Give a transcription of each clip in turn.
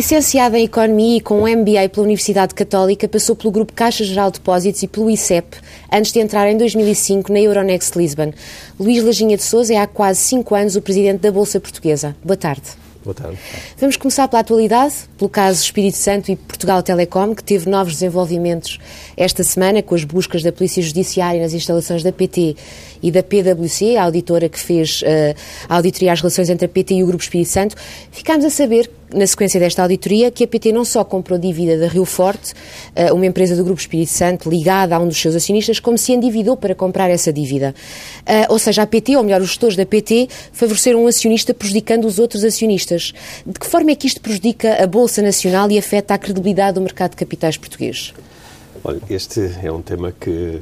Licenciada em Economia e com um MBA pela Universidade Católica, passou pelo Grupo Caixa Geral de Depósitos e pelo ICEP, antes de entrar em 2005 na Euronext Lisbon. Luís Lajinha de Souza é há quase cinco anos o presidente da Bolsa Portuguesa. Boa tarde. Boa tarde. Vamos começar pela atualidade, pelo caso Espírito Santo e Portugal Telecom, que teve novos desenvolvimentos esta semana com as buscas da Polícia Judiciária nas instalações da PT e da PwC, a auditora que fez uh, a auditoria às relações entre a PT e o Grupo Espírito Santo. Ficámos a saber, na sequência desta auditoria, que a PT não só comprou dívida da Rio Forte, uh, uma empresa do Grupo Espírito Santo ligada a um dos seus acionistas, como se endividou para comprar essa dívida. Uh, ou seja, a PT, ou melhor, os gestores da PT, favoreceram um acionista prejudicando os outros acionistas. De que forma é que isto prejudica a Bolsa Nacional e afeta a credibilidade do mercado de capitais português? Olha, este é um tema que,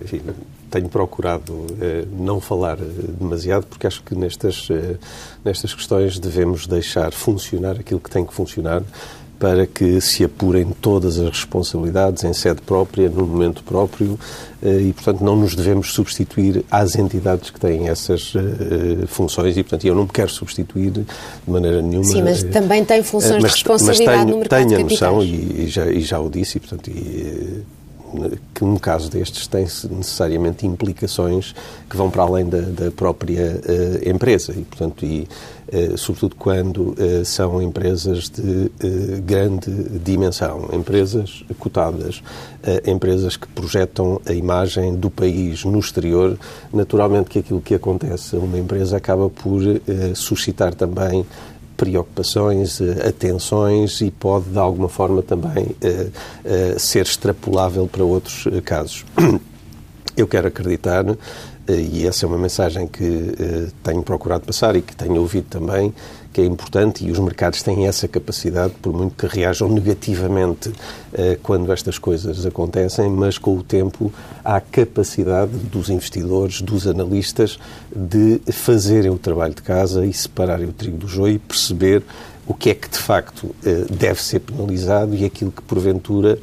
enfim, tenho procurado eh, não falar eh, demasiado, porque acho que nestas, eh, nestas questões devemos deixar funcionar aquilo que tem que funcionar para que se apurem todas as responsabilidades em sede própria, no momento próprio, e, portanto, não nos devemos substituir às entidades que têm essas funções e, portanto, eu não me quero substituir de maneira nenhuma. Sim, mas também tem funções mas, de responsabilidade tenho, no mercado. Tenho a noção, e, e, já, e já o disse, e, portanto, e, que um caso destes tem necessariamente implicações que vão para além da, da própria uh, empresa. E, portanto, e, uh, sobretudo quando uh, são empresas de grande dimensão, empresas cotadas, empresas que projetam a imagem do país no exterior, naturalmente que aquilo que acontece a uma empresa acaba por suscitar também preocupações, eh, atenções e pode, de alguma forma, também eh, eh, ser extrapolável para outros casos. Eu quero acreditar, e essa é uma mensagem que tenho procurado passar e que tenho ouvido também, que é importante e os mercados têm essa capacidade, por muito que reajam negativamente eh, quando estas coisas acontecem, mas com o tempo há capacidade dos investidores, dos analistas, de fazerem o trabalho de casa e separarem o trigo do joio e perceber o que é que de facto eh, deve ser penalizado e aquilo que porventura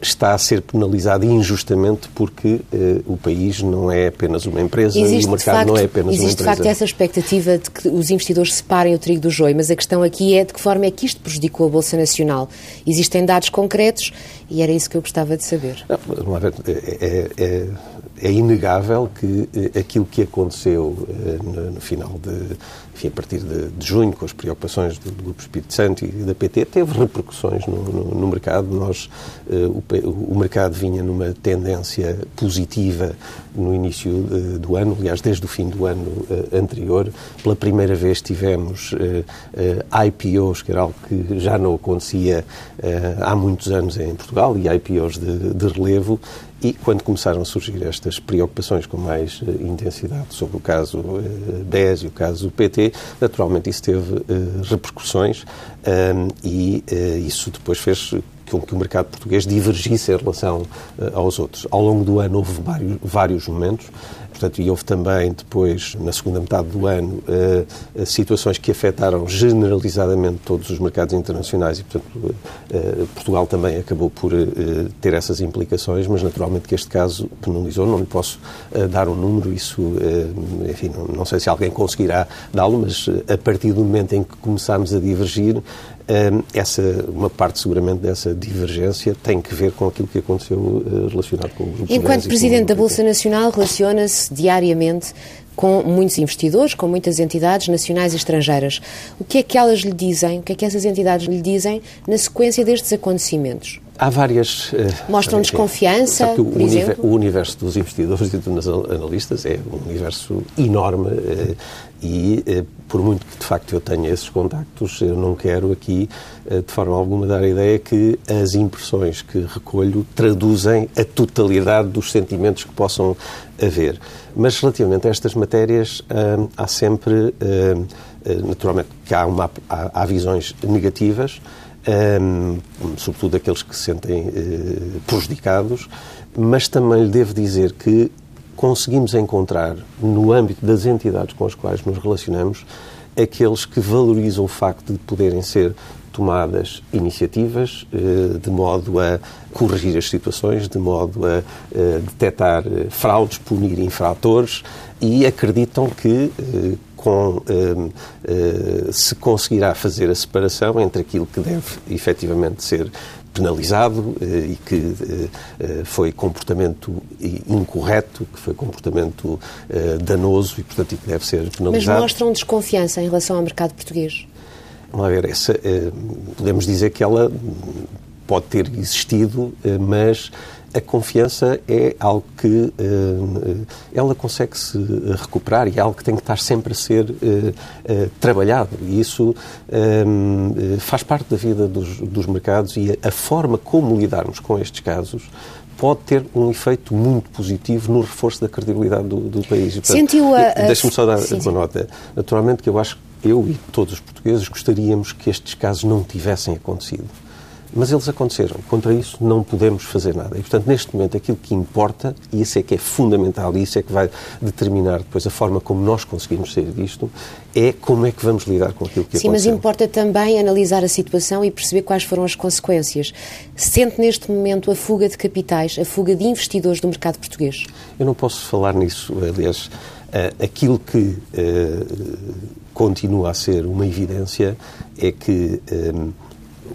está a ser penalizado injustamente porque uh, o país não é apenas uma empresa existe, e o mercado facto, não é apenas uma empresa. Existe de facto essa expectativa de que os investidores separem o trigo do joio, mas a questão aqui é de que forma é que isto prejudicou a Bolsa Nacional. Existem dados concretos e era isso que eu gostava de saber. Não, é, é, é, é inegável que eh, aquilo que aconteceu no, no final de enfim, a partir de, de, junho, com as preocupações do, do, Grupo Espírito Santo e da PT, teve repercussões no, no, no mercado. Nós, uh, o, o, mercado vinha numa tendência positiva no início do ano, aliás, desde o fim do ano anterior. Pela primeira vez tivemos IPOs, que era algo que já não acontecia há muitos anos em Portugal, e IPOs de, de relevo, e quando começaram a surgir estas preocupações com mais uh, intensidade sobre o caso uh, BES e o caso PT, naturalmente isso teve uh, repercussões um, e isso depois fez com que o mercado português divergisse em relação aos outros. Ao longo do ano houve vários, vários momentos Portanto, e houve também depois, na segunda metade do ano, uh, situações que afetaram generalizadamente todos os mercados internacionais e, portanto, uh, Portugal também acabou por ter essas implicações, mas naturalmente que este caso penalizou. Não lhe posso dar um número, isso, enfim, não, sei se alguém conseguirá dá-lo, mas a partir do momento em que começámos a divergir, essa, uma parte seguramente dessa divergência tem que ver com aquilo que aconteceu eh, relacionado com o grupo Enquanto Presidente da Bolsa Nacional, relaciona-se diariamente com muitos investidores, com muitas entidades nacionais e estrangeiras. O que é que elas lhe dizem, o que é que essas entidades lhe dizem na sequência destes acontecimentos? Há várias. Uh, Mostram desconfiança? O, univer, o, universo dos investidores e dos analistas é um universo enorme uh, e, uh, por muito que de facto eu tenha esses contactos, eu não quero aqui, de forma alguma, dar a ideia que as impressões que recolho traduzem a totalidade dos sentimentos que possam haver. Mas relativamente a estas matérias, há sempre, naturalmente, que há, uma, há, há visões negativas um, sobretudo aqueles que se sentem uh, prejudicados, mas também lhe devo dizer que conseguimos encontrar, no âmbito das entidades com as quais nos relacionamos, aqueles que valorizam o facto de poderem ser tomadas iniciativas uh, de modo a corrigir as situações, de modo a uh, detectar fraudes, punir infratores e acreditam que com se conseguirá fazer a separação entre aquilo que deve efetivamente ser penalizado eh, e que eh, eh, foi comportamento incorreto, que foi comportamento danoso e, portanto, que deve ser penalizado. Mas mostram desconfiança em relação ao mercado português? Vamos ver, essa, podemos dizer que ela pode ter existido, mas a confiança é algo que uh, ela consegue se recuperar e é algo que tem que estar sempre a ser trabalhado. E isso faz parte da vida dos, dos mercados e a, forma como lidarmos com estes casos pode ter um efeito muito positivo no reforço da credibilidade do, do país. Sentiu a... Deixa-me só dar sim, uma sim. nota. Naturalmente que eu acho que eu e todos os portugueses gostaríamos que estes casos não tivessem acontecido mas eles aconteceram. Contra isso não podemos fazer nada. E, portanto, neste momento, aquilo que importa, e isso é que é fundamental, e isso é que vai determinar depois a forma como nós conseguimos sair disto, é como é que vamos lidar com aquilo que Sim, aconteceu. mas importa também analisar a situação e perceber quais foram as consequências. Sente neste momento a fuga de capitais, a fuga de investidores do mercado português? Eu não posso falar nisso. Aliás, eh, aquilo que uh, continua a ser uma evidência é que. Um,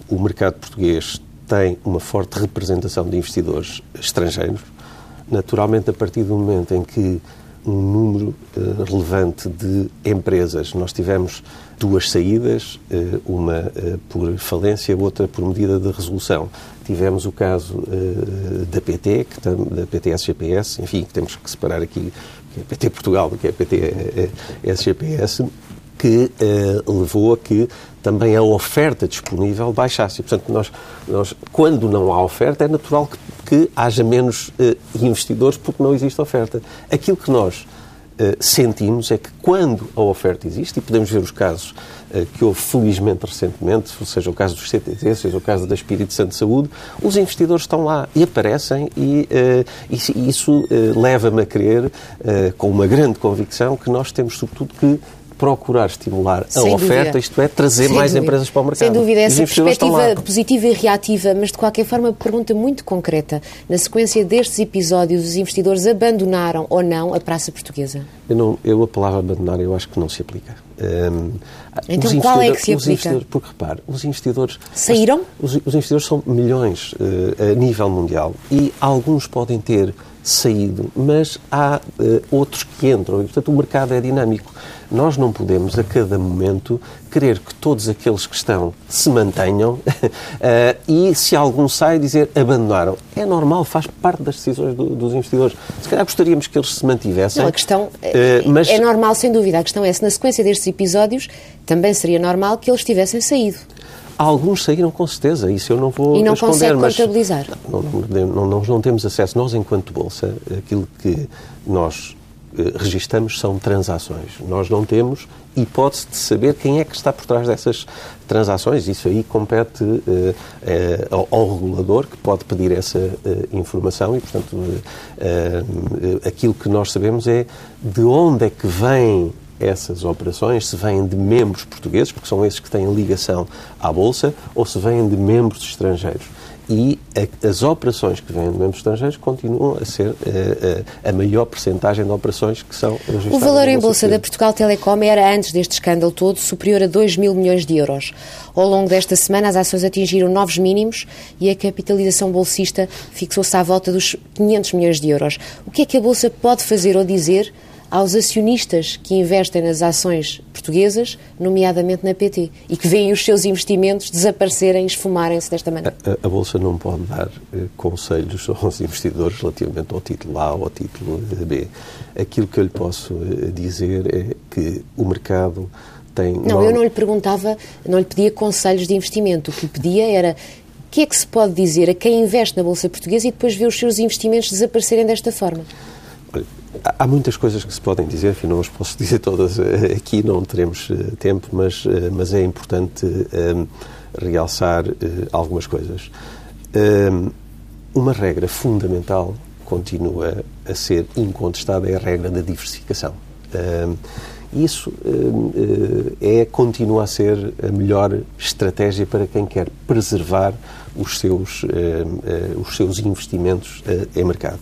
o mercado português tem uma forte representação de investidores estrangeiros. Naturalmente, a partir do momento em que um número uh, relevante de empresas, nós tivemos duas saídas, uh, uma uh, por falência, outra por medida de resolução. Tivemos o caso da PT, que tam, da PT SGPS, enfim, temos que separar aqui que é PT Portugal do que é PT SGPS, que levou a que também a oferta disponível baixasse. E, portanto, nós, nós, quando não há oferta, é natural que, que haja menos uh, investidores porque não existe oferta. Aquilo que nós uh, sentimos é que quando a oferta existe, e podemos ver os casos que houve felizmente recentemente, seja o caso dos CTT, seja o caso da Espírito Santo de Saúde, os investidores estão lá e aparecem e, e isso leva-me a crer, com uma grande convicção, que nós temos sobretudo que procurar estimular a Sem oferta, dúvida. isto é, trazer Sem mais dúvida. empresas para o mercado. Sem dúvida, essa perspectiva positiva e reativa, mas de qualquer forma, pergunta muito concreta. Na sequência destes episódios, os investidores abandonaram ou não a Praça Portuguesa? Eu, não, eu a palavra abandonar, eu acho que não se aplica. Um, então qual é que se aplica? Porque repare, os investidores... Saíram? Os, os investidores são milhões uh, a nível mundial e alguns podem ter saído, mas há uh, outros que entram e, portanto, o mercado é dinâmico. Nós não podemos, a cada momento, querer que todos aqueles que estão se mantenham uh, e, se algum sai, dizer abandonaram. É normal, faz parte das decisões do, dos investidores. Se calhar gostaríamos que eles se mantivessem. Não, a questão uh, mas... é normal, sem dúvida. A questão é se, na sequência destes episódios, também seria normal que eles tivessem saído. Alguns saíram com certeza, isso eu não vou E não responder, consegue mas contabilizar? Não, não, não, nós não temos acesso, nós enquanto Bolsa, aquilo que nós eh, registamos são transações. Nós não temos hipótese de saber quem é que está por trás dessas transações. Isso aí compete uh, uh, ao, regulador, que pode pedir essa uh, informação e, portanto, aquilo que nós sabemos é de onde é que vêm essas operações, se vêm de membros portugueses, porque são esses que têm ligação à Bolsa, ou se vêm de membros estrangeiros e a, as operações que vêm de membros estrangeiros continuam a ser a, eh, a maior percentagem de operações que são registradas. O valor em Bolsa da Portugal Telecom era, antes deste escândalo todo, superior a 2 mil milhões de euros. Ao longo desta semana, as ações atingiram novos mínimos e a capitalização bolsista fixou-se à volta dos 500 milhões de euros. O que é que a Bolsa pode fazer ou dizer aos acionistas que investem nas ações portuguesas, nomeadamente na PT, e que veem os seus investimentos desaparecerem, esfumarem-se desta maneira? A, a, Bolsa não pode dar eh, conselhos aos investidores relativamente ao título A ou ao título B. Aquilo que eu lhe posso eh, dizer é que o mercado tem... Não, eu não lhe perguntava, não lhe pedia conselhos de investimento. O que lhe pedia era o que é que se pode dizer a quem investe na Bolsa Portuguesa e depois vê os seus investimentos desaparecerem desta forma? Há muitas coisas que se podem dizer, enfim, não as posso dizer todas eh, aqui, não teremos eh, tempo, mas, eh, mas é importante um, realçar uh, algumas coisas. Um, uma regra fundamental continua a ser incontestada é a regra da diversificação. Um, isso é, continua a ser a melhor estratégia para quem quer preservar os seus, os seus investimentos em mercado.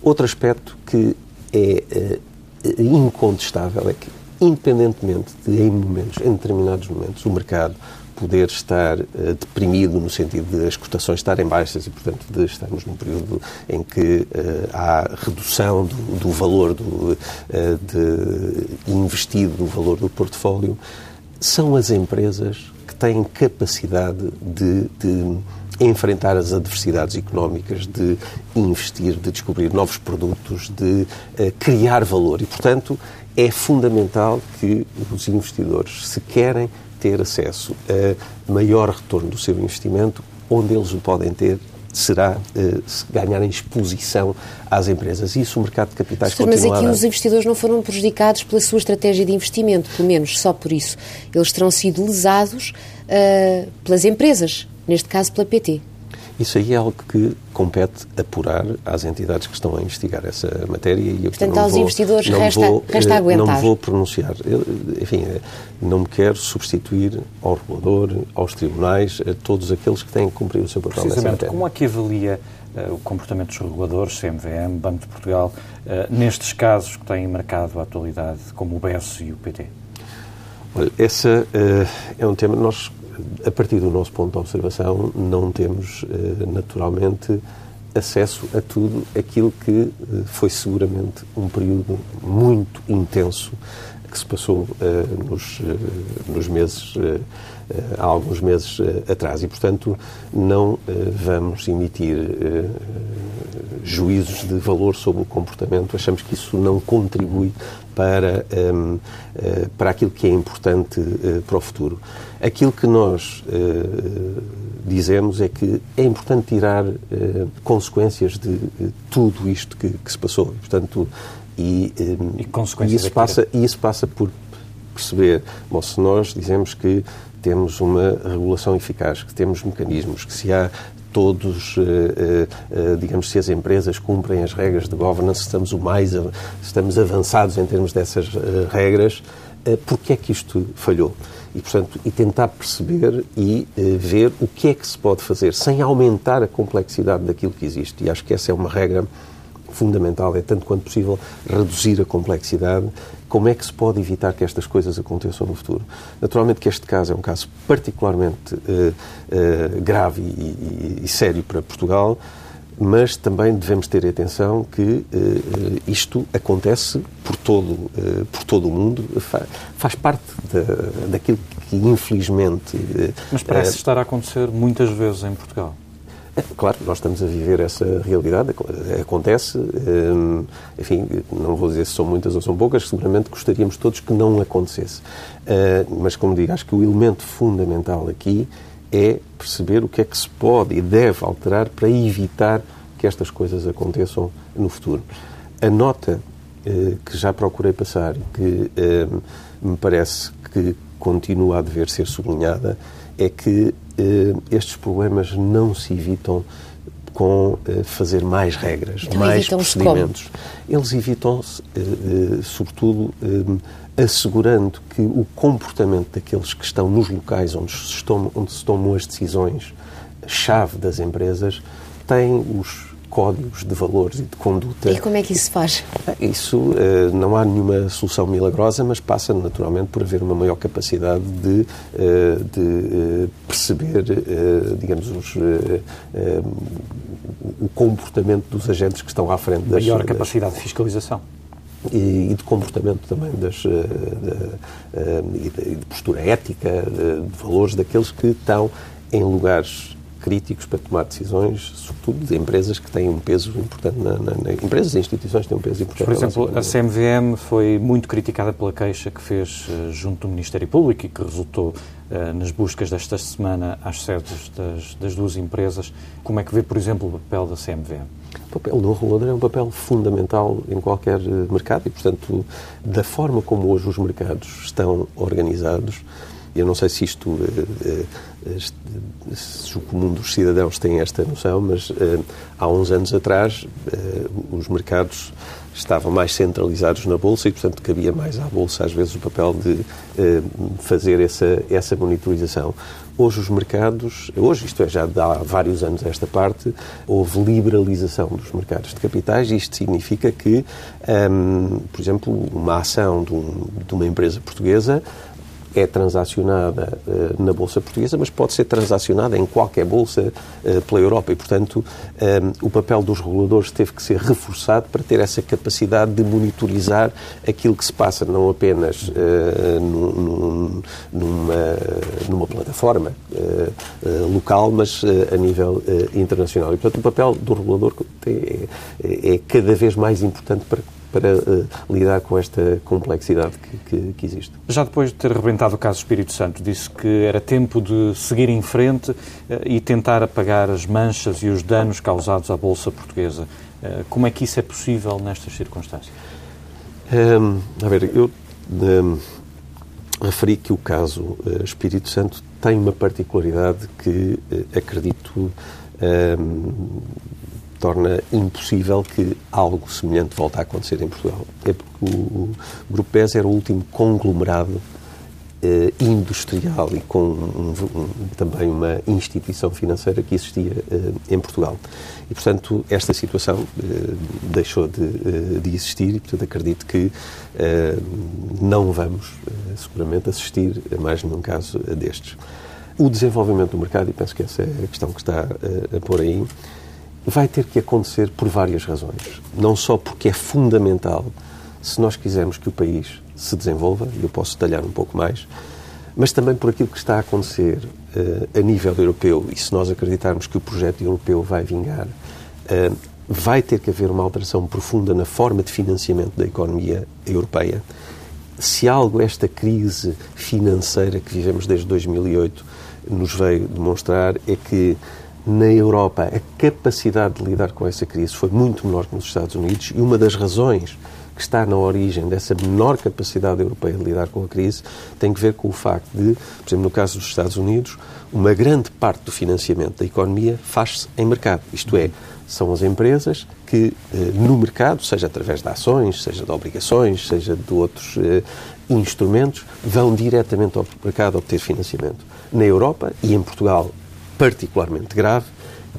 Outro aspecto que é uh, incontestável é que independentemente de, em momentos, em determinados momentos, o mercado poder estar uh, deprimido no sentido de as cotações estarem baixas e, portanto, de estarmos num período em que uh, há redução do, do valor do, uh, de investido, do valor do portfólio, são as empresas que têm capacidade de, de enfrentar as adversidades económicas, de investir, de descobrir novos produtos, de criar valor. E, portanto, é fundamental que os investidores, se querem ter acesso a maior retorno do seu investimento, onde eles o podem ter será uh, se ganharem exposição às empresas. E isso o mercado de capitais Sim, Mas aqui os investidores não foram prejudicados pela sua estratégia de investimento, pelo menos só por isso. Eles terão sido lesados uh, pelas empresas, neste caso pela PT. Isso aí é algo que compete apurar às entidades que estão a investigar essa matéria. E eu, Portanto, aos vou, investidores resta, vou, resta aguentar. Não vou pronunciar. Eu, enfim, não me quero substituir ao regulador, aos tribunais, a todos aqueles que têm que cumprir o seu papel nessa matéria. Como é que avalia uh, o comportamento dos reguladores, CMVM, Banco de Portugal, uh, nestes casos que têm marcado a atualidade, como o BES e o PT? Olha, essa uh, é um tema. Nós a partir do nosso ponto de observação, não temos eh, naturalmente acesso a tudo aquilo que eh, foi seguramente um período muito intenso que se passou uh, nos, nos, meses, há alguns meses atrás. E, portanto, não vamos emitir juízos de valor sobre o comportamento. Achamos que isso não contribui para, ehm, para aquilo que é importante para o futuro. Aquilo que nós dizemos é que é importante tirar consequências de tudo isto que, que se passou. Portanto, e, e, e isso, passa, e isso passa por perceber, bom, se nós dizemos que temos uma regulação eficaz, que temos mecanismos, que se há todos, eh, eh, digamos, se as empresas cumprem as regras de governance, estamos o mais, estamos avançados em termos dessas eh, regras, porque é que isto falhou? E, portanto, e tentar perceber e ver o que é que se pode fazer sem aumentar a complexidade daquilo que existe. E acho que essa é uma regra fundamental é, tanto quanto possível, reduzir a complexidade. Como é que se pode evitar que estas coisas aconteçam no futuro? Naturalmente que este caso é um caso particularmente uh, uh, grave e, e, e, sério para Portugal, mas também devemos ter atenção que uh, isto acontece por todo, por todo o mundo, faz, faz parte da, daquilo que infelizmente... mas parece estar a acontecer muitas vezes em Portugal. Claro, nós estamos a viver essa realidade, acontece, enfim, não vou dizer se são muitas ou são poucas, seguramente gostaríamos todos que não acontecesse. Mas, como digo, acho que o elemento fundamental aqui é perceber o que é que se pode e deve alterar para evitar que estas coisas aconteçam no futuro. A nota ah, que já procurei passar que hum, me parece que continua a dever ser sublinhada é que eh, estes problemas não se evitam com eh, fazer mais regras, então, mais procedimentos. Como? Eles evitam-se, eh, sobretudo, assegurando que o comportamento daqueles que estão nos locais onde se, tomam, onde se tomam as decisões chave das empresas tem os códigos de valores e de conduta. E como é que isso se faz? Isso eh, não há nenhuma solução milagrosa, mas passa naturalmente por haver uma maior capacidade de, eh, de eh, perceber, digamos, os, o comportamento dos agentes que estão à frente das... Maior capacidade de fiscalização. E, de comportamento também das, de, de, de postura ética, de valores daqueles que estão em lugares críticos para tomar decisões, sobretudo de empresas que têm um peso importante, na, na, na empresas e instituições que têm um peso importante. Por exemplo, a CMVM foi muito criticada pela queixa que fez uh, junto do Ministério Público e que resultou uh, nas buscas desta semana às sedes das, das, duas empresas. Como é que vê, por exemplo, o papel da CMVM? O papel do regulador é um papel fundamental em qualquer eh, mercado e, portanto, da forma como hoje os mercados estão organizados, eu não sei se isto, eh, eh, se o comum dos cidadãos tem esta noção, mas há uns anos atrás os mercados estavam mais centralizados na Bolsa e, portanto, cabia mais à Bolsa, às vezes, o papel de fazer essa, essa monitorização. Hoje os mercados, hoje, isto é, já há vários anos esta parte, houve liberalização dos mercados de capitais e isto significa que, um, por exemplo, uma ação de, um, de uma empresa portuguesa é transacionada uh, na Bolsa Portuguesa, mas pode ser transacionada em qualquer bolsa uh, pela Europa. E, portanto, um, eh, o papel dos reguladores teve que ser reforçado para ter essa capacidade de monitorizar aquilo que se passa, não apenas num, numa, numa plataforma local, mas a nível internacional. E, portanto, o papel do regulador é, é cada vez mais importante para para uh, lidar com esta complexidade que, que, que, existe. Já depois de ter rebentado o caso Espírito Santo, disse que era tempo de seguir em frente uh, e tentar apagar as manchas e os danos causados à Bolsa Portuguesa. Uh, como é que isso é possível nestas circunstâncias? Um, a ver, eu um, referi que o caso Espírito Santo tem uma particularidade que acredito um, torna impossível que algo semelhante volte a acontecer em Portugal. É porque o Grupo PES era o último conglomerado eh, industrial e com um, um, também uma instituição financeira que existia eh, em Portugal. E, portanto, esta situação eh, deixou de, eh, de, existir e, portanto, acredito que eh, não vamos, eh, seguramente, assistir a mais nenhum caso destes. O desenvolvimento do mercado, e penso que essa é a questão que está a pôr aí, vai ter que acontecer por várias razões. Não só porque é fundamental se nós quisermos que o país se desenvolva, e eu posso detalhar um pouco mais, mas também por aquilo que está a acontecer uh, a nível europeu, e se nós acreditarmos que o projeto europeu vai vingar, uh, vai ter que haver uma alteração profunda na forma de financiamento da economia europeia. Se algo esta crise financeira que vivemos desde 2008 nos veio demonstrar é que na Europa a capacidade de lidar com essa crise foi muito menor que nos Estados Unidos e uma das razões que está na origem dessa menor capacidade europeia de lidar com a crise tem que ver com o facto de, por exemplo, no caso dos Estados Unidos, uma grande parte do financiamento da economia faz-se em mercado. Isto é, são as empresas que eh, no mercado, seja através de ações, seja de obrigações, seja de outros eh, instrumentos, vão diretamente ao mercado obter financiamento. Na Europa e em Portugal particularmente grave,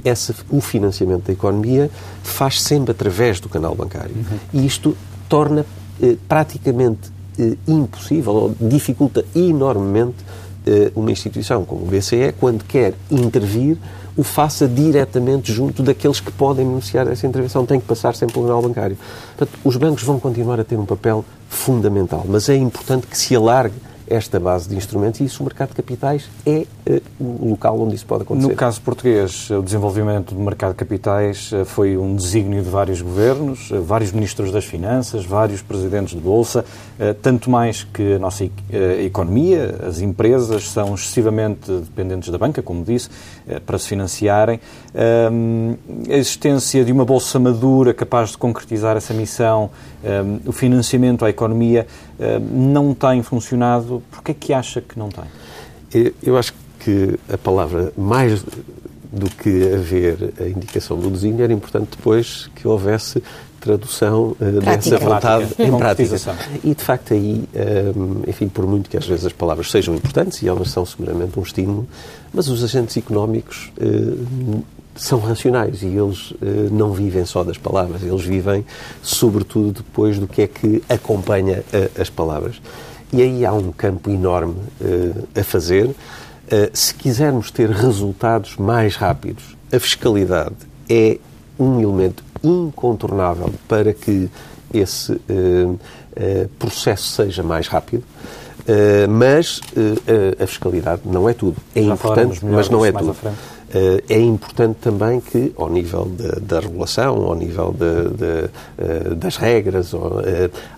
essa, o financiamento da economia faz sempre através do canal bancário. Uhum. E isto torna eh, praticamente eh, impossível, ou dificulta enormemente eh, uma instituição como o BCE, quando quer intervir, o faça diretamente junto daqueles que podem iniciar essa intervenção. Tem que passar sempre pelo canal bancário. Portanto, os bancos vão continuar a ter um papel fundamental, mas é importante que se alargue esta base de instrumentos e isso o mercado de capitais é uh, o local onde isso pode acontecer. No caso português, o desenvolvimento do mercado de capitais uh, foi um desígnio de vários governos, uh, vários ministros das finanças, vários presidentes de bolsa, tanto mais que a nossa economia, as empresas são excessivamente dependentes da banca, como disse, para se financiarem. a existência de uma bolsa madura capaz de concretizar essa missão, o financiamento à economia não tem funcionado. Porquê é que acha que não tem? Eu acho que a palavra mais do que haver a indicação do desenho era importante depois que houvesse tradução uh, dessa vontade prática, em prática. E, de facto, aí, um, enfim, por muito que às vezes as palavras sejam importantes, e elas são seguramente um estímulo, mas os agentes económicos uh, são racionais e eles uh, não vivem só das palavras, eles vivem, sobretudo, depois do que é que acompanha as palavras. E aí há um campo enorme a fazer. se quisermos ter resultados mais rápidos, a fiscalidade é um elemento incontornável para que esse uh, uh, processo seja mais rápido. Uh, mas a fiscalidade não é tudo. É Já importante, mas não é tudo. É importante também que, ao nível de, da regulação, ao nível de, de, das regras, ou,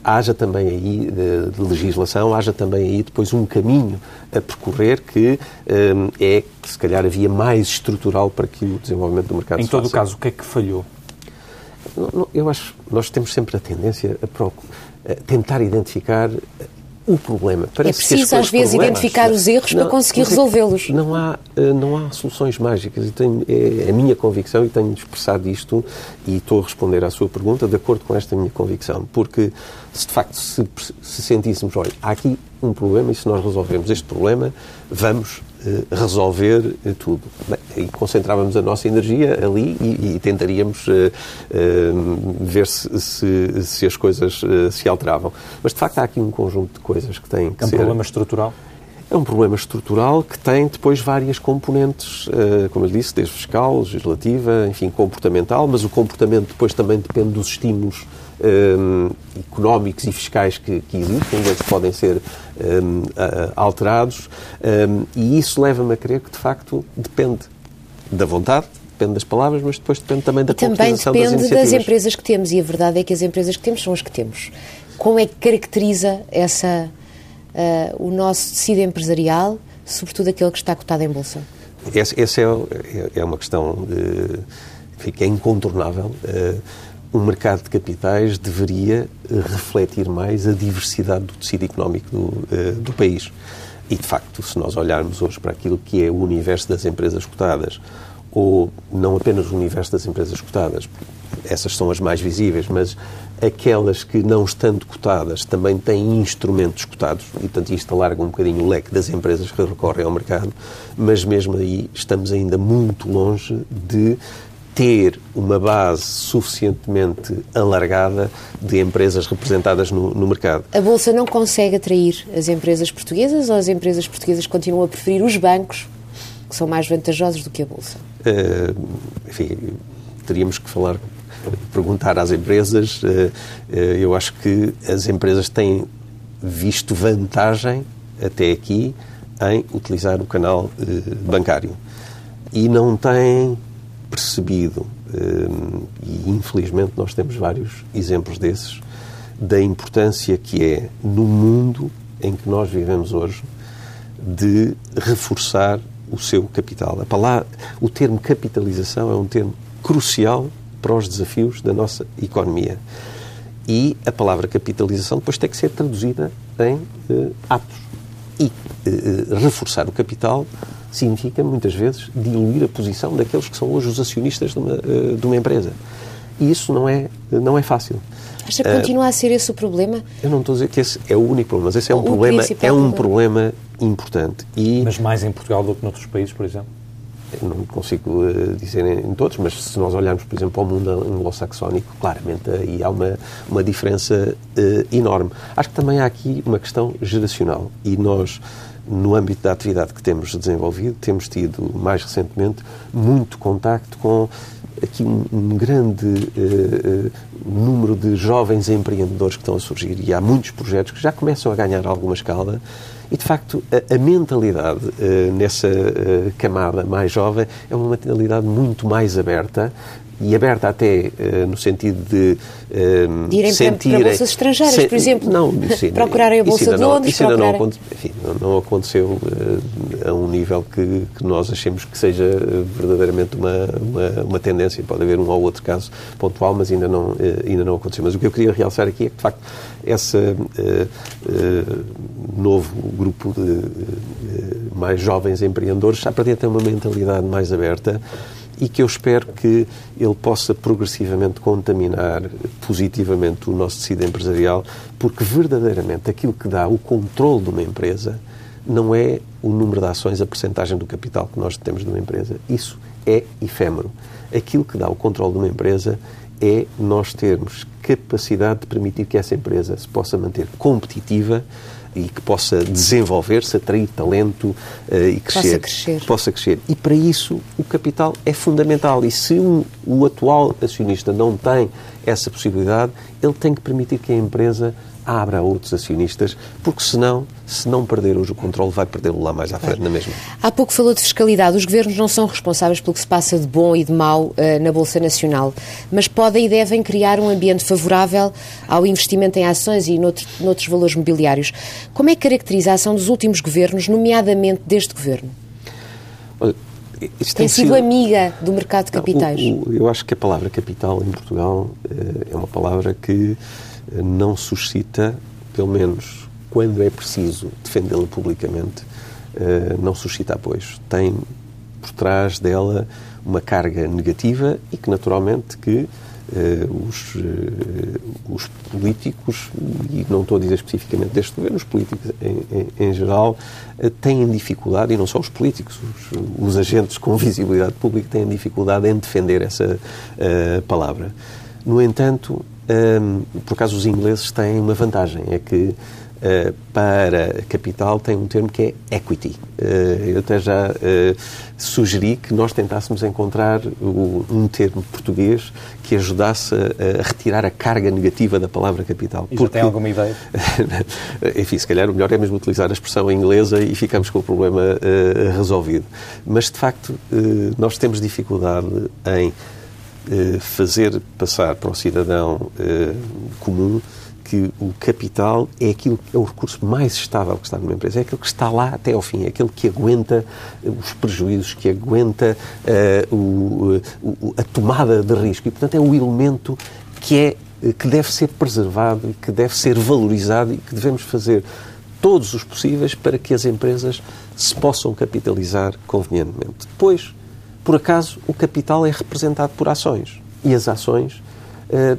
haja também aí, de, legislação, haja também aí depois um caminho a percorrer que é, se calhar, a via mais estrutural para que o desenvolvimento do mercado Em todo o caso, o que é que falhou? Eu acho que nós temos sempre a tendência a, a tentar identificar o problema. Parece é preciso, às vezes, identificar os erros não, para conseguir resolvê-los. Não há, eh, não há soluções mágicas. E tenho, é, é a minha convicção e tenho expressado isto e estou a responder à sua pergunta de acordo com esta minha convicção. Porque, se de facto se, se sentíssemos, olha, há aqui um problema e se nós resolvermos este problema, vamos resolver uh, tudo. Bem, e concentrávamos a nossa energia ali e, e tentaríamos uh, ver se, se, se, as coisas se alteravam. Mas, de facto, há aqui um conjunto de coisas que têm que é um ser... Problema estrutural? É um problema estrutural que tem depois várias componentes, como eu disse, desde fiscal, legislativa, enfim, comportamental, mas o comportamento depois também depende dos estímulos um, económicos e fiscais que, que existem, eles podem ser um, alterados, um, e isso leva-me a crer que, de facto, depende da vontade, depende das palavras, mas depois depende também da e também depende das, das empresas que temos, e a verdade é que as empresas que temos são as que temos. Como é que caracteriza essa, uh, o nosso tecido empresarial, sobretudo aquele que está cotado em Bolsa? Essa, essa é, é, é, uma questão de, que é incontornável. Uh, um mercado de capitais deveria eh, refletir mais a diversidade do tecido económico do, uh, do país. E, de facto, se nós olharmos hoje para aquilo que é o universo das empresas cotadas, ou não apenas o universo das empresas cotadas, essas são as mais visíveis, mas aquelas que não estando cotadas também têm instrumentos cotados, e portanto isto alarga um bocadinho o leque das empresas que recorrem ao mercado, mas mesmo aí estamos ainda muito longe de ter uma base suficientemente alargada de empresas representadas no, no, mercado. A Bolsa não consegue atrair as empresas portuguesas ou as empresas portuguesas continuam a preferir os bancos, que são mais vantajosos do que a Bolsa? Uh, enfim, teríamos que falar, perguntar às empresas. Uh, uh, eu acho que as empresas têm visto vantagem até aqui em utilizar o canal bancário e não têm percebido, hum, e infelizmente nós temos vários exemplos desses, da importância que é, no mundo em que nós vivemos hoje, de reforçar o seu capital. A palavra, o termo capitalização é um termo crucial para os desafios da nossa economia. E a palavra capitalização depois tem que ser traduzida em uh, atos. E uh, reforçar o capital significa, muitas vezes, diluir a posição daqueles que são hoje os acionistas de uma, eh, de uma empresa. E isso não é, não é fácil. Acha que uh, continua a ser esse o problema? Eu não estou a dizer que esse é o único problema, mas esse é um, problema, é um problema importante. E, mas mais em Portugal do que noutros países, por exemplo? Eu não consigo uh, dizer em, todos, mas se nós olharmos, por exemplo, para o mundo anglo-saxónico, claramente aí há uma, uma diferença uh, enorme. Acho que também há aqui uma questão geracional e nós no âmbito da atividade que temos desenvolvido, temos tido mais recentemente muito contacto com aqui um, um grande uh, uh, número de jovens empreendedores que estão a surgir. E há muitos projetos que já começam a ganhar alguma escala. E, de facto, a, a mentalidade uh, nessa camada mais jovem é uma mentalidade muito mais aberta e aberta até uh, no sentido de uh, de irem sentir, para bolsas estrangeiras, se, por exemplo, não, sim, procurarem a Bolsa de Londres, isso ainda não, aconte, enfim, não, não aconteceu uh, a um nível que, que, nós achemos que seja verdadeiramente uma, uma, uma, tendência. Pode haver um ou outro caso pontual, mas ainda não, ainda não aconteceu. Mas o que eu queria realçar aqui é que, de facto, esse novo grupo de mais jovens empreendedores, a partir de ter uma mentalidade mais aberta, e que eu espero que ele possa progressivamente contaminar positivamente o nosso tecido empresarial, porque verdadeiramente aquilo que dá o controle de uma empresa não é o número de ações, a percentagem do capital que nós temos de uma empresa. Isso é efêmero. Aquilo que dá o controle de uma empresa é nós termos capacidade de permitir que essa empresa se possa manter competitiva e que possa desenvolver-se, atrair talento uh, e crescer. Possa crescer. Possa crescer. E para isso o capital é fundamental. E se um, o atual acionista não tem essa possibilidade, ele tem que permitir que a empresa abra a outros acionistas, porque senão, se não perder hoje o controle, vai perdê-lo lá mais à frente, na mesma. Há pouco falou de fiscalidade. Os governos não são responsáveis pelo que se passa de bom e de mau uh, na Bolsa Nacional, mas podem e devem criar um ambiente favorável ao investimento em ações e noutro, noutros valores mobiliários. Como é que caracteriza a ação dos últimos governos, nomeadamente deste governo? Olha, tem, tem sido, sido, amiga do mercado de capitais? o, o, eu acho que a palavra capital em Portugal uh, é uma palavra que não suscita, pelo menos quando é preciso defendê-la publicamente, não suscita apoios. Tem por trás dela uma carga negativa e que, naturalmente, que Uh, os, uh, os, políticos, e não estou a dizer especificamente deste governo, os políticos em, em, em geral, uh, têm dificuldade, e não só os políticos, os, os, agentes com visibilidade pública têm dificuldade em defender essa palavra. No entanto, um, por acaso os ingleses têm uma vantagem, é que Uh, para capital tem um termo que é equity. Uh, eu até já uh, sugeri que nós tentássemos encontrar o, um termo português que ajudasse a, retirar a carga negativa da palavra capital. E porque, tem alguma ideia? enfim, se calhar o melhor é mesmo utilizar a expressão inglesa e ficamos com o problema resolvido. Mas, de facto, nós temos dificuldade em fazer passar para o cidadão comum que o capital é aquilo é o recurso mais estável que está numa empresa, é aquele que está lá até ao fim, é aquele que aguenta eh, os prejuízos, que aguenta a tomada de risco e, portanto, é o elemento que é eh, que deve ser preservado, que deve ser valorizado e que devemos fazer todos os possíveis para que as empresas se possam capitalizar convenientemente. Depois, por acaso, o capital é representado por ações e as ações uh,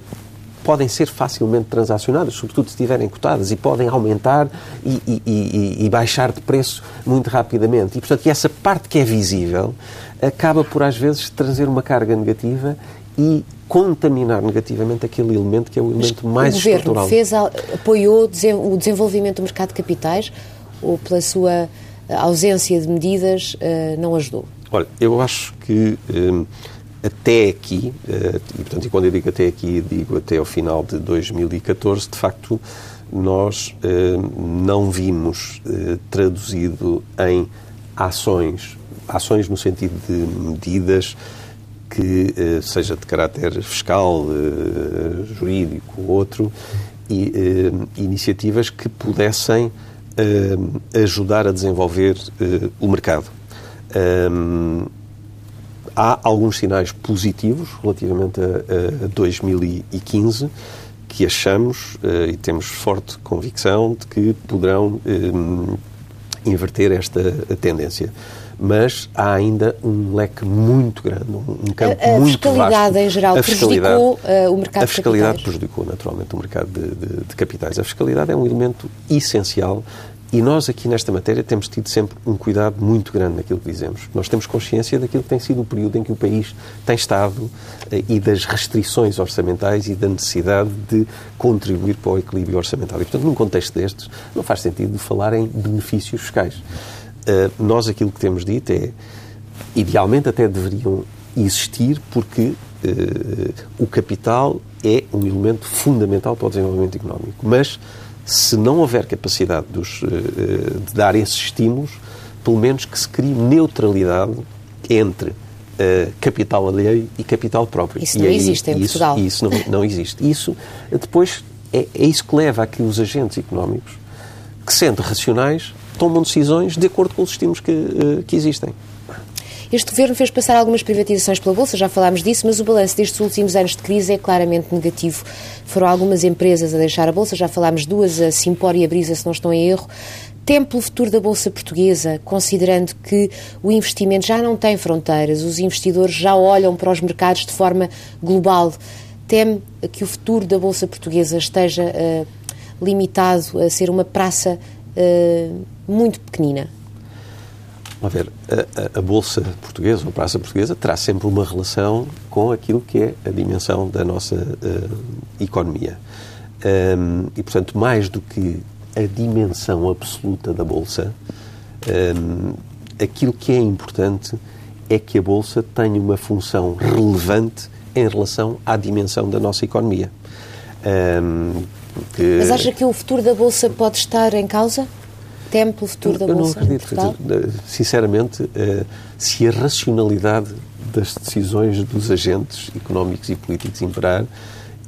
podem ser facilmente transacionadas, sobretudo se estiverem cotadas, e podem aumentar e, e, e, e, baixar de preço muito rapidamente. E, portanto, essa parte que é visível acaba por, às vezes, trazer uma carga negativa e contaminar negativamente aquele elemento que é o elemento Mas mais o estrutural. O governo fez, apoiou o desenvolvimento do mercado de capitais ou pela sua ausência de medidas eh, não ajudou? Olha, eu acho que hum, até aqui, eh, e portanto, e quando eu digo até aqui, digo até ao final de 2014, de facto, nós eh, não vimos eh, traduzido em ações, ações no sentido de medidas que seja de caráter fiscal, jurídico ou outro, e iniciativas que pudessem ajudar a desenvolver o mercado há alguns sinais positivos relativamente a, a 2015 que achamos uh, e temos forte convicção de que poderão um, inverter esta tendência. Mas há ainda um leque muito grande, um campo a, a muito vasto. A fiscalidade em geral a prejudicou uh, o mercado A fiscalidade de prejudicou naturalmente o mercado de, de, de capitais. A fiscalidade é um elemento essencial e nós aqui nesta matéria temos tido sempre um cuidado muito grande naquilo que dizemos. Nós temos consciência daquilo que tem sido o período em que o país tem estado eh, e das restrições orçamentais e da necessidade de contribuir para o equilíbrio orçamental. E, portanto, num contexto destes, não faz sentido falar em benefícios fiscais. Uh, nós aquilo que temos dito é, idealmente até deveriam existir porque uh, o capital é um elemento fundamental para o desenvolvimento económico. Mas se não houver capacidade dos, eh, eh, de dar esses estímulos, pelo menos que se crie neutralidade entre uh, capital alheio e capital próprio. Isso e não aí, existe em isso, Portugal. Isso não, não existe. Isso depois é, é, isso que leva a que os agentes económicos, que sendo racionais, tomam decisões de acordo com os estímulos que, uh, que existem. Este governo fez passar algumas privatizações pela Bolsa, já falámos disso, mas o balanço destes últimos anos de crise é claramente negativo. Foram algumas empresas a deixar a Bolsa, já falámos duas, a Simpor e a Brisa, se não estou em erro. Teme pelo futuro da Bolsa Portuguesa, considerando que o investimento já não tem fronteiras, os investidores já olham para os mercados de forma global. Teme que o futuro da Bolsa Portuguesa esteja uh, limitado a ser uma praça uh, muito pequenina? A ver, a, a, Bolsa Portuguesa, ou a Praça Portuguesa, terá sempre uma relação com aquilo que é a dimensão da nossa uh, economia. Um, e, portanto, mais do que a dimensão absoluta da Bolsa, um, aquilo que é importante é que a Bolsa tenha uma função relevante em relação à dimensão da nossa economia. Um, que... Mas acha que o futuro da Bolsa pode estar em causa? Teme pelo futuro da Bolsa? Eu não acredito. Sinceramente, eh, se a racionalidade das decisões dos agentes económicos e políticos imperar,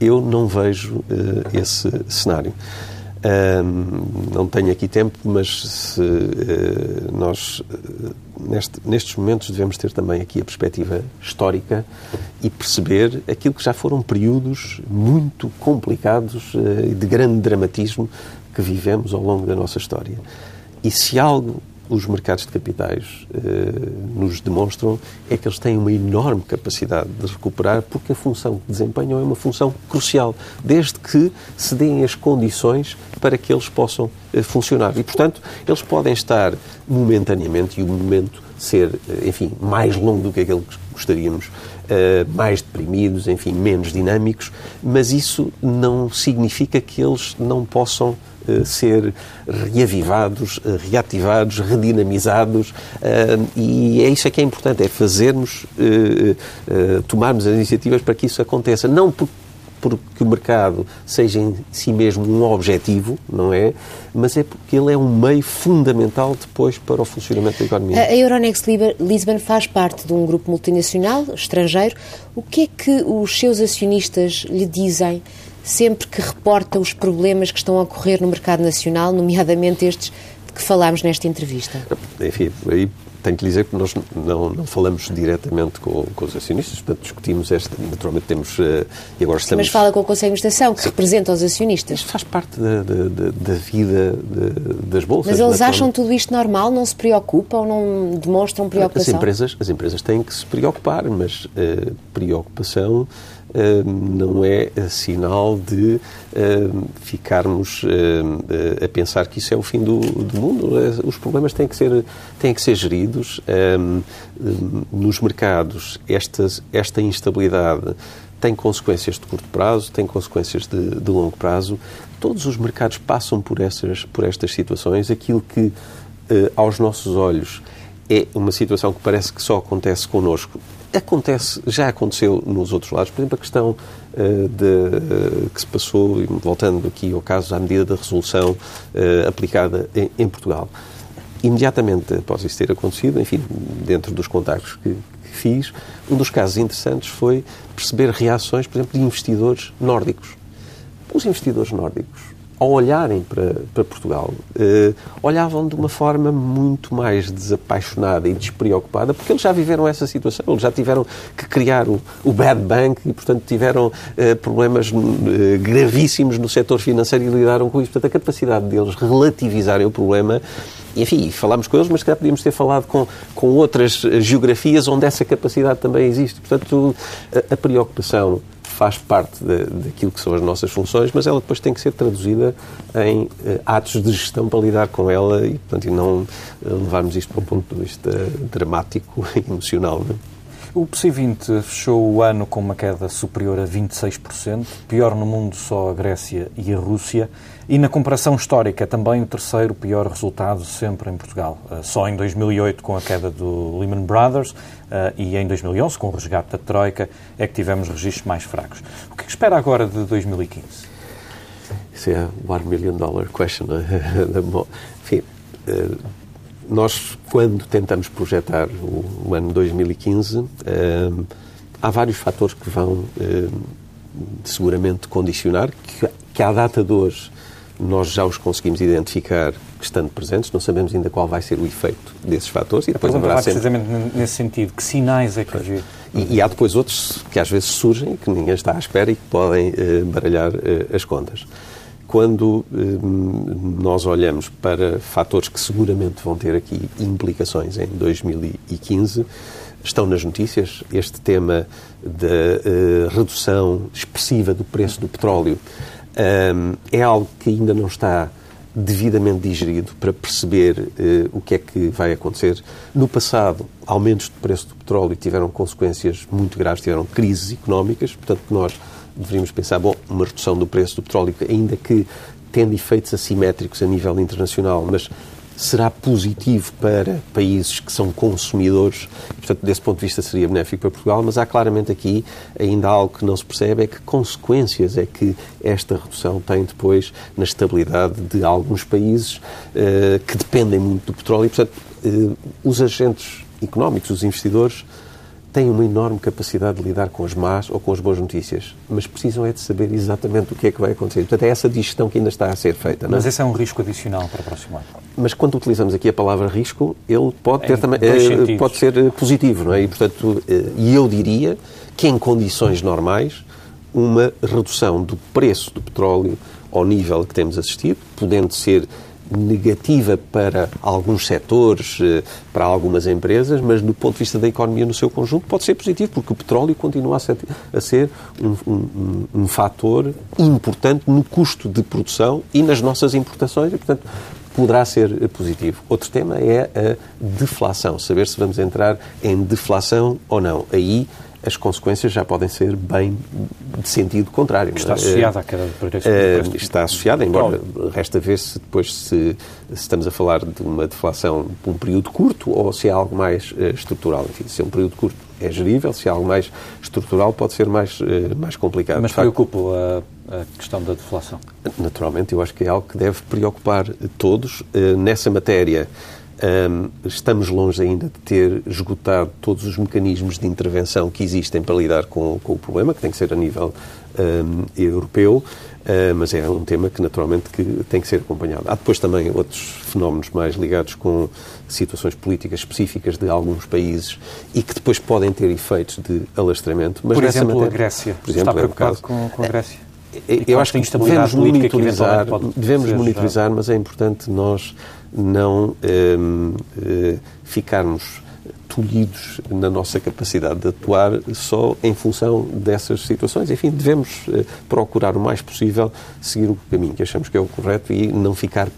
eu não vejo eh, esse cenário. não tenho aqui tempo, mas se, uh, nós, uh, neste, nestes momentos, devemos ter também aqui a perspectiva histórica e perceber aquilo que já foram períodos muito complicados e de grande dramatismo que vivemos ao longo da nossa história. E se algo os mercados de capitais eh, nos demonstram é que eles têm uma enorme capacidade de recuperar porque a função que desempenham é uma função crucial, desde que se deem as condições para que eles possam eh, funcionar. E, portanto, eles podem estar momentaneamente, e o momento ser, eh, enfim, mais longo do que aquele que gostaríamos, uh, mais deprimidos, enfim, menos dinâmicos, mas isso não significa que eles não possam ser reavivados, eh, reativados, redinamizados eh, e é isso que é importante, é fazermos, tomarmos as iniciativas para que isso aconteça. Não por porque o mercado seja em si mesmo um objetivo, não é? Mas é porque ele é um meio fundamental depois para o funcionamento da economia. A Euronext Lisbon faz parte de um grupo multinacional estrangeiro. O que é que os seus acionistas lhe dizem sempre que reporta os problemas que estão a ocorrer no mercado nacional, nomeadamente estes de que falámos nesta entrevista? Enfim, aí tenho que dizer que nós não, não falamos diretamente com, com, os acionistas, portanto discutimos esta, naturalmente temos, uh, e agora estamos... Mas fala com o Conselho de Administração, que Sim. representa os acionistas. Isto faz parte da, da, da vida de, das bolsas. Mas eles acham tudo isto normal, não se preocupam, não demonstram preocupação? As empresas, as empresas têm que se preocupar, mas uh, preocupação não é sinal de ficarmos a pensar que isso é o fim do, do mundo. Os problemas têm que ser, têm que ser geridos. Nos mercados, esta, esta instabilidade tem consequências de curto prazo, tem consequências de, de, longo prazo. Todos os mercados passam por, essas, por estas situações. Aquilo que, aos nossos olhos, é uma situação que parece que só acontece connosco acontece, já aconteceu nos outros lados, por exemplo, a questão uh, de, uh, que se passou, voltando aqui ao caso, à medida da resolução uh, aplicada em, em, Portugal. Imediatamente após isso ter acontecido, enfim, dentro dos contactos que, que fiz, um dos casos interessantes foi perceber reações, por exemplo, de investidores nórdicos. Os investidores nórdicos ao olharem para, para Portugal, eh, olhavam de uma forma muito mais desapaixonada e despreocupada, porque eles já viveram essa situação, eles já tiveram que criar o, o bad bank e, portanto, tiveram eh, problemas eh, gravíssimos no setor financeiro e lidaram com isso. Portanto, a capacidade deles relativizarem o problema enfim, falámos com eles, mas que podíamos ter falado com, com outras geografias onde essa capacidade também existe. Portanto, a, a preocupação faz parte daquilo que são as nossas funções, mas ela depois tem que ser traduzida em uh, atos de gestão para lidar com ela e, portanto, e não uh, levarmos isto para um ponto de vista dramático e emocional. É? O PSI 20 fechou o ano com uma queda superior a 26%, pior no mundo só a Grécia e a Rússia, e na comparação histórica também o terceiro pior resultado sempre em Portugal. Eh, só em 2008 com a queda do Lehman Brothers eh, e em 2011 com o resgate da Troika é que tivemos registros mais fracos. O que, é que espera agora de 2015? Isso é one million dollar question. Enfim, eh, nós, quando tentamos projetar o, o ano 2015, uh, há vários fatores que vão uh, seguramente condicionar, que, que à data de hoje nós já os conseguimos identificar estando presentes, não sabemos ainda qual vai ser o efeito desses fatores. E depois haverá sempre... precisamente nesse sentido, que sinais é que vir? E, e, há depois outros que às vezes surgem, que ninguém está à espera e que podem uh, baralhar uh, as contas quando hum, nós olhamos para fatores que seguramente vão ter aqui implicações em 2015, estão nas notícias. Este tema da uh, redução expressiva do preço do petróleo um, é algo que ainda não está devidamente digerido para perceber uh, o que é que vai acontecer. No passado, aumentos de preço do petróleo tiveram consequências muito graves, tiveram crises económicas, portanto, nós deveríamos pensar, bom, uma redução do preço do petróleo, ainda que tendo efeitos assimétricos a nível internacional, mas será positivo para países que são consumidores, portanto, desse ponto de vista seria benéfico para Portugal, mas há claramente aqui ainda algo que não se percebe, é que consequências é que esta redução tem depois na estabilidade de alguns países uh, que dependem muito do petróleo. E, portanto, uh, os agentes económicos, os investidores, têm uma enorme capacidade de lidar com as más ou com as boas notícias, mas precisam é de saber exatamente o que é que vai acontecer. Portanto, é essa digestão que ainda está a ser feita. É? Mas esse é um risco adicional para o próximo ano. Mas quando utilizamos aqui a palavra risco, ele pode ter também eh, pode ser eh, positivo, não é? E portanto, eh, e eu diria que em condições normais uma redução do preço do petróleo ao nível que temos assistido, podendo ser negativa para alguns setores, eh, para algumas empresas, mas do ponto de vista da economia no seu conjunto pode ser positivo, porque o petróleo continua a ser, um, um, um fator importante no custo de produção e nas nossas importações e, portanto, poderá ser positivo. Outro tema é a deflação, saber se vamos entrar em deflação ou não. Aí as consequências já podem ser bem de sentido contrário. Que está associada à queda do preço. Uh, está associada, embora resta ver se depois se, se, estamos a falar de uma deflação por um período curto ou se é algo mais uh, estrutural. Enfim, se é um período curto é gerível, se é algo mais estrutural pode ser mais, uh, mais complicado. Mas preocupa a, a questão da deflação? Naturalmente, eu acho que é algo que deve preocupar todos. nessa matéria, um, estamos longe ainda de ter esgotado todos os mecanismos de intervenção que existem para lidar com, com o problema, que tem que ser a nível um, europeu, uh, mas é um tema que naturalmente que tem que ser acompanhado. Há depois também outros fenómenos mais ligados com situações políticas específicas de alguns países e que depois podem ter efeitos de alastramento. Mas por exemplo, matéria, a Grécia. Por exemplo, Está é preocupado é com, com a Grécia? Eu acho que devemos monitorizar, devemos monitorizar, mas é importante nós não um, uh, ficarmos tolhidos na nossa capacidade de atuar só em função dessas situações. Enfim, devemos uh, procurar o mais possível seguir o caminho que achamos que é o correto e não ficar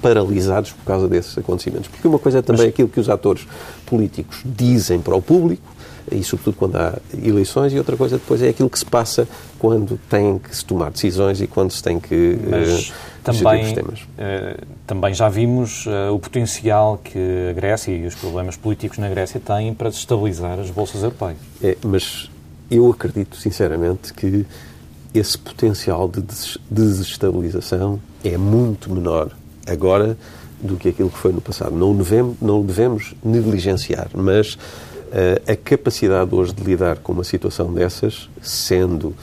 paralisados por causa desses acontecimentos. Porque uma coisa é também Mas... aquilo que os atores políticos dizem para o público, e sobretudo quando há eleições, e outra coisa depois é aquilo que se passa quando tem que se tomar decisões e quando se tem que Mas, uh, também, uh, também já vimos uh, o potencial que a Grécia e os problemas políticos na Grécia têm para desestabilizar as bolsas europeias. É, mas eu acredito sinceramente que esse potencial de desestabilização é muito menor agora do que aquilo que foi no passado. Não o devemos, não o devemos negligenciar, mas a capacidade hoje de lidar com uma situação dessas, sendo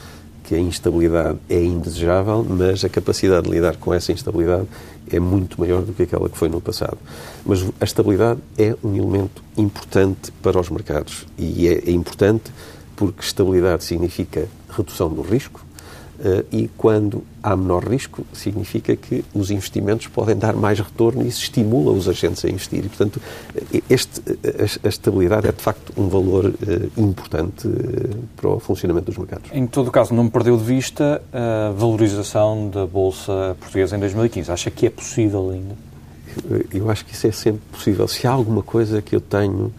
que a instabilidade é indesejável, mas a capacidade de lidar com essa instabilidade é muito maior do que aquela que foi no passado. Mas a estabilidade é um elemento importante para os mercados e é, é importante porque estabilidade significa redução do risco, e quando há menor risco, significa que os investimentos podem dar mais retorno e isso estimula os agentes a investir. E, portanto, este, a, a estabilidade é, de facto, um valor importante para o funcionamento dos mercados. Em todo o caso, não me perdeu de vista a valorização da Bolsa Portuguesa em 2015. Acha que é possível ainda? Eu acho que isso é sempre possível. Se há alguma coisa que eu tenho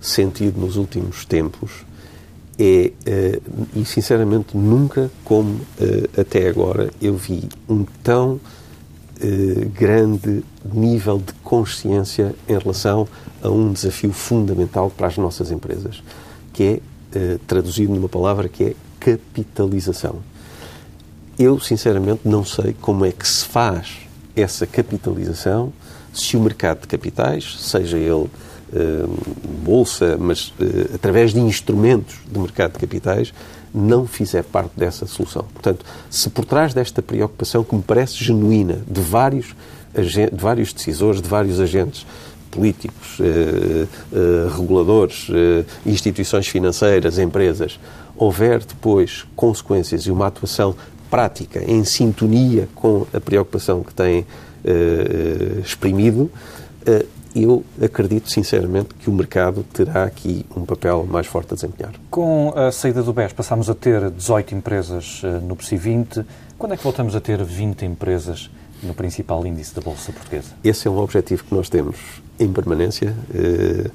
sentido nos últimos tempos, é, uh, e sinceramente nunca como uh, até agora eu vi um tão uh, grande nível de consciência em relação a um desafio fundamental para as nossas empresas, que é traduzido numa palavra que é capitalização. Eu, sinceramente, não sei como é que se faz essa capitalização se o mercado de capitais, seja ele bolsa, mas uh, através de instrumentos de mercado de capitais, não fizer parte dessa solução. Portanto, se por trás desta preocupação, que me parece genuína, de vários, de vários decisores, de vários agentes políticos, uh, reguladores, instituições financeiras, empresas, houver depois consequências e uma atuação prática em sintonia com a preocupação que têm exprimido, eu acredito sinceramente que o mercado terá aqui um papel mais forte a desempenhar. Com a saída do BES, passámos a ter 18 empresas eh, no PSI 20. Quando é que voltamos a ter 20 empresas no principal índice da Bolsa Portuguesa? Esse é um objetivo que nós temos em permanência. Uh,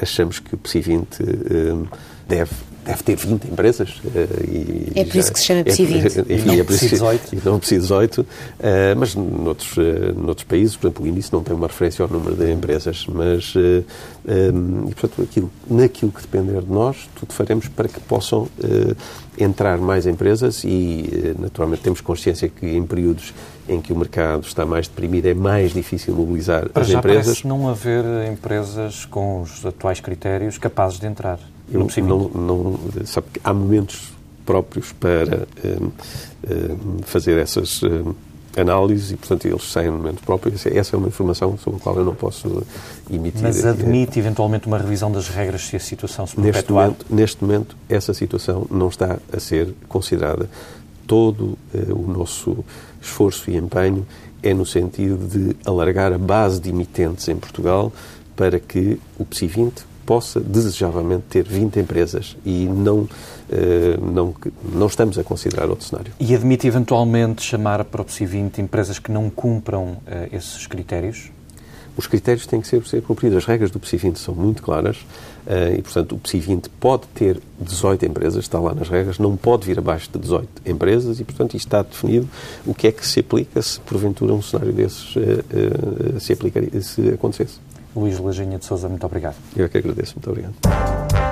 achamos que o PSI 20 uh, deve deve ter 20 empresas. Uh, e é por já, isso que se chama PSI 20. É, não é PSI 18. E não PSI 18. Uh, mas noutros, uh, noutros países, por exemplo, o índice não tem uma referência ao número de empresas, mas, uh, um, e, portanto, aquilo, naquilo que depender de nós, tudo faremos para que possam entrar mais empresas e, naturalmente, temos consciência que em períodos em que o mercado está mais deprimido é mais difícil mobilizar para as já empresas. Parece não haver empresas com os atuais critérios capazes de entrar. Eu não, não, sabe que há momentos próprios para um, um, fazer essas um, análises e, portanto, eles saem no momento próprio. Essa é uma informação sobre a qual eu não posso emitir. Mas admite eventualmente uma revisão das regras se a situação se neste momento, neste momento, essa situação não está a ser considerada. Todo uh, o nosso esforço e empenho é no sentido de alargar a base de emitentes em Portugal para que o PSI 20 possa desejavelmente ter 20 empresas e não, eh, não, não estamos a considerar outro cenário. E admite eventualmente chamar para o PSI 20 empresas que não cumpram eh, esses critérios? Os critérios têm que ser, ser cumpridos. As regras do PSI 20 são muito claras uh, e, portanto, o PSI 20 pode ter 18 empresas, está lá nas regras, não pode vir abaixo de 18 empresas e, portanto, isto está definido o que é que se aplica se porventura um cenário desses se, aplicaria, se acontecesse. Luís Lajinha de Souza, muito obrigado. Eu é que agradeço, muito obrigado.